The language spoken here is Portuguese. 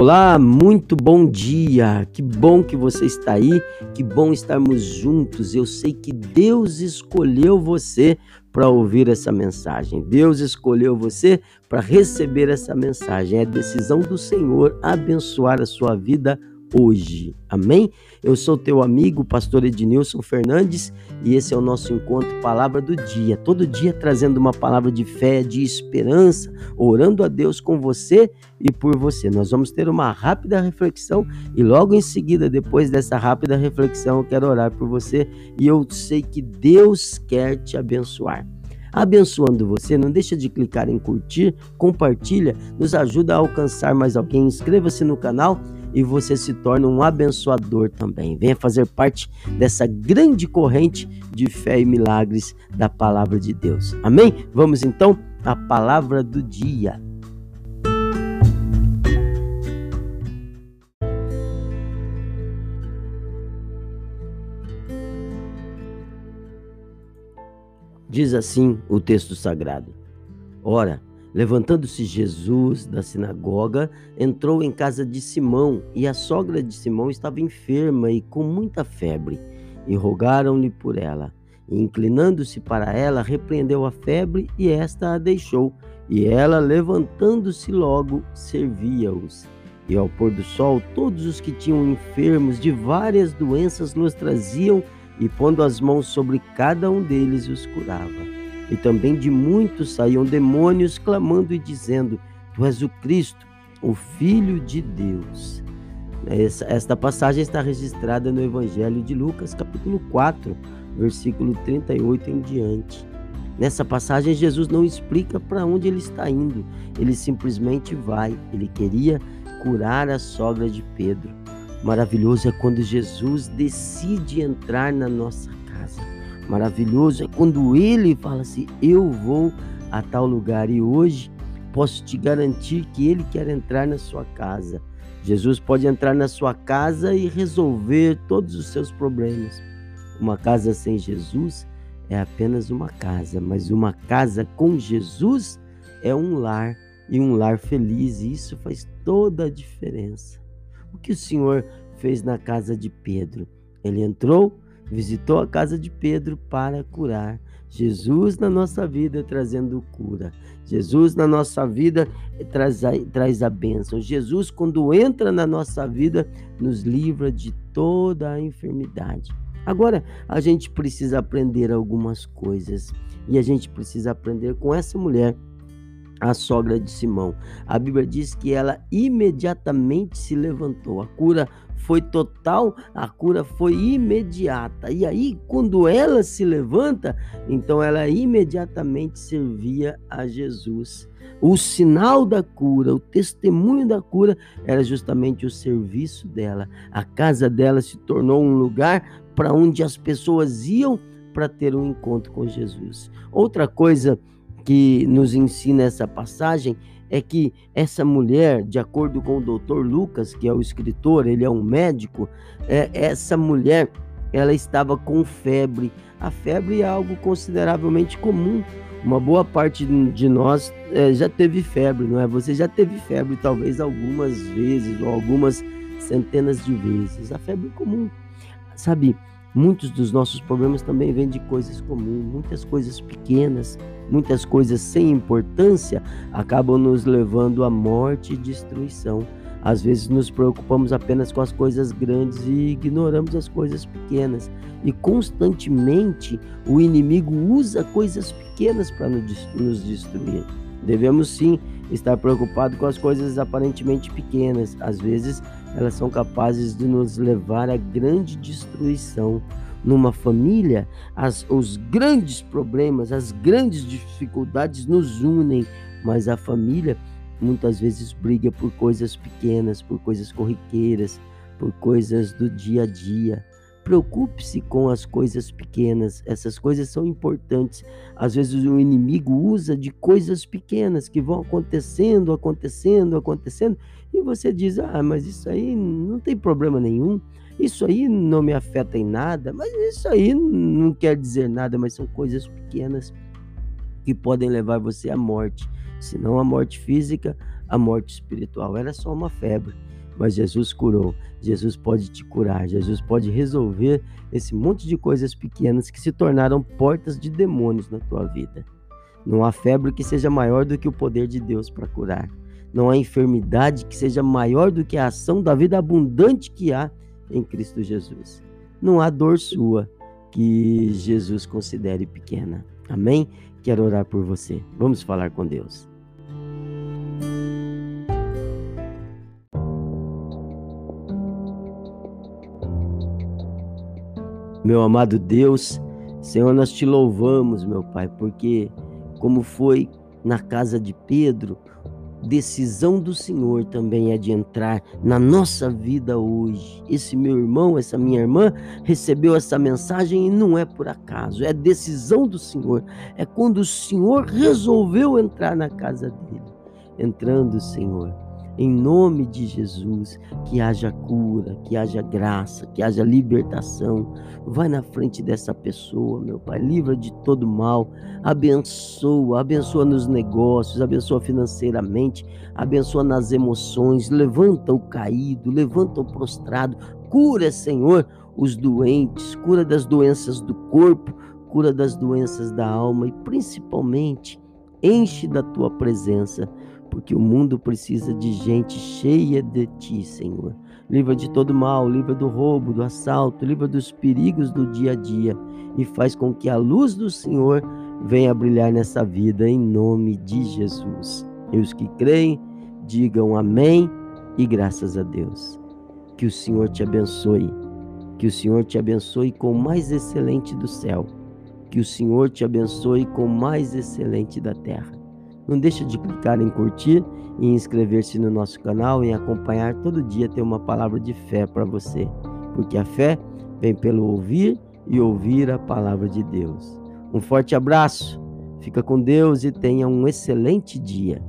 Olá, muito bom dia. Que bom que você está aí. Que bom estarmos juntos. Eu sei que Deus escolheu você para ouvir essa mensagem. Deus escolheu você para receber essa mensagem. É decisão do Senhor abençoar a sua vida hoje. Amém? Eu sou teu amigo, pastor Ednilson Fernandes, e esse é o nosso encontro Palavra do Dia. Todo dia trazendo uma palavra de fé, de esperança, orando a Deus com você e por você. Nós vamos ter uma rápida reflexão e logo em seguida, depois dessa rápida reflexão, eu quero orar por você e eu sei que Deus quer te abençoar abençoando você. Não deixa de clicar em curtir, compartilha, nos ajuda a alcançar mais alguém. Inscreva-se no canal e você se torna um abençoador também. Venha fazer parte dessa grande corrente de fé e milagres da palavra de Deus. Amém? Vamos então à palavra do dia. Diz assim o texto sagrado: Ora, Levantando-se Jesus da sinagoga, entrou em casa de Simão, e a sogra de Simão estava enferma e com muita febre, e rogaram-lhe por ela. E inclinando-se para ela, repreendeu a febre, e esta a deixou. E ela, levantando-se logo, servia-os. E ao pôr do sol, todos os que tinham enfermos de várias doenças los traziam, e pondo as mãos sobre cada um deles, os curava. E também de muitos saíam demônios, clamando e dizendo: Tu és o Cristo, o Filho de Deus. Esta passagem está registrada no Evangelho de Lucas, capítulo 4, versículo 38 em diante. Nessa passagem, Jesus não explica para onde ele está indo, ele simplesmente vai. Ele queria curar a sogra de Pedro. Maravilhoso é quando Jesus decide entrar na nossa casa maravilhoso é quando ele fala assim: Eu vou a tal lugar e hoje posso te garantir que ele quer entrar na sua casa. Jesus pode entrar na sua casa e resolver todos os seus problemas. Uma casa sem Jesus é apenas uma casa, mas uma casa com Jesus é um lar e um lar feliz, e isso faz toda a diferença. O que o Senhor fez na casa de Pedro? Ele entrou, visitou a casa de Pedro para curar. Jesus na nossa vida trazendo cura. Jesus na nossa vida traz a, traz a bênção. Jesus, quando entra na nossa vida, nos livra de toda a enfermidade. Agora, a gente precisa aprender algumas coisas. E a gente precisa aprender com essa mulher a sogra de Simão. A Bíblia diz que ela imediatamente se levantou. A cura foi total, a cura foi imediata. E aí, quando ela se levanta, então ela imediatamente servia a Jesus. O sinal da cura, o testemunho da cura era justamente o serviço dela. A casa dela se tornou um lugar para onde as pessoas iam para ter um encontro com Jesus. Outra coisa que nos ensina essa passagem é que essa mulher, de acordo com o doutor Lucas, que é o escritor, ele é um médico, é, essa mulher ela estava com febre. A febre é algo consideravelmente comum. Uma boa parte de nós é, já teve febre, não é? Você já teve febre talvez algumas vezes ou algumas centenas de vezes. A febre é comum. Sabe, Muitos dos nossos problemas também vêm de coisas comuns, muitas coisas pequenas, muitas coisas sem importância acabam nos levando à morte e destruição. Às vezes nos preocupamos apenas com as coisas grandes e ignoramos as coisas pequenas. E constantemente o inimigo usa coisas pequenas para nos destruir. Devemos sim estar preocupados com as coisas aparentemente pequenas. Às vezes elas são capazes de nos levar à grande destruição. Numa família, as, os grandes problemas, as grandes dificuldades nos unem, mas a família muitas vezes briga por coisas pequenas, por coisas corriqueiras, por coisas do dia a dia. Preocupe-se com as coisas pequenas, essas coisas são importantes. Às vezes o inimigo usa de coisas pequenas que vão acontecendo, acontecendo, acontecendo, e você diz: ah, mas isso aí não tem problema nenhum, isso aí não me afeta em nada, mas isso aí não quer dizer nada, mas são coisas pequenas que podem levar você à morte, se não a morte física, a morte espiritual. Era só uma febre. Mas Jesus curou. Jesus pode te curar, Jesus pode resolver esse monte de coisas pequenas que se tornaram portas de demônios na tua vida. Não há febre que seja maior do que o poder de Deus para curar. Não há enfermidade que seja maior do que a ação da vida abundante que há em Cristo Jesus. Não há dor sua que Jesus considere pequena. Amém? Quero orar por você. Vamos falar com Deus. Meu amado Deus, Senhor, nós te louvamos, meu Pai, porque como foi na casa de Pedro, decisão do Senhor também é de entrar na nossa vida hoje. Esse meu irmão, essa minha irmã recebeu essa mensagem e não é por acaso, é decisão do Senhor. É quando o Senhor resolveu entrar na casa dele. Entrando, Senhor, em nome de Jesus, que haja cura, que haja graça, que haja libertação. Vai na frente dessa pessoa, meu Pai, livra de todo mal, abençoa, abençoa nos negócios, abençoa financeiramente, abençoa nas emoções, levanta o caído, levanta o prostrado, cura, Senhor, os doentes, cura das doenças do corpo, cura das doenças da alma. E principalmente enche da tua presença porque o mundo precisa de gente cheia de ti, Senhor. Livra de todo mal, livra do roubo, do assalto, livra dos perigos do dia a dia e faz com que a luz do Senhor venha brilhar nessa vida em nome de Jesus. E os que creem, digam amém e graças a Deus. Que o Senhor te abençoe. Que o Senhor te abençoe com o mais excelente do céu. Que o Senhor te abençoe com o mais excelente da terra. Não deixa de clicar em curtir e inscrever-se no nosso canal e acompanhar todo dia ter uma palavra de fé para você, porque a fé vem pelo ouvir e ouvir a palavra de Deus. Um forte abraço, fica com Deus e tenha um excelente dia.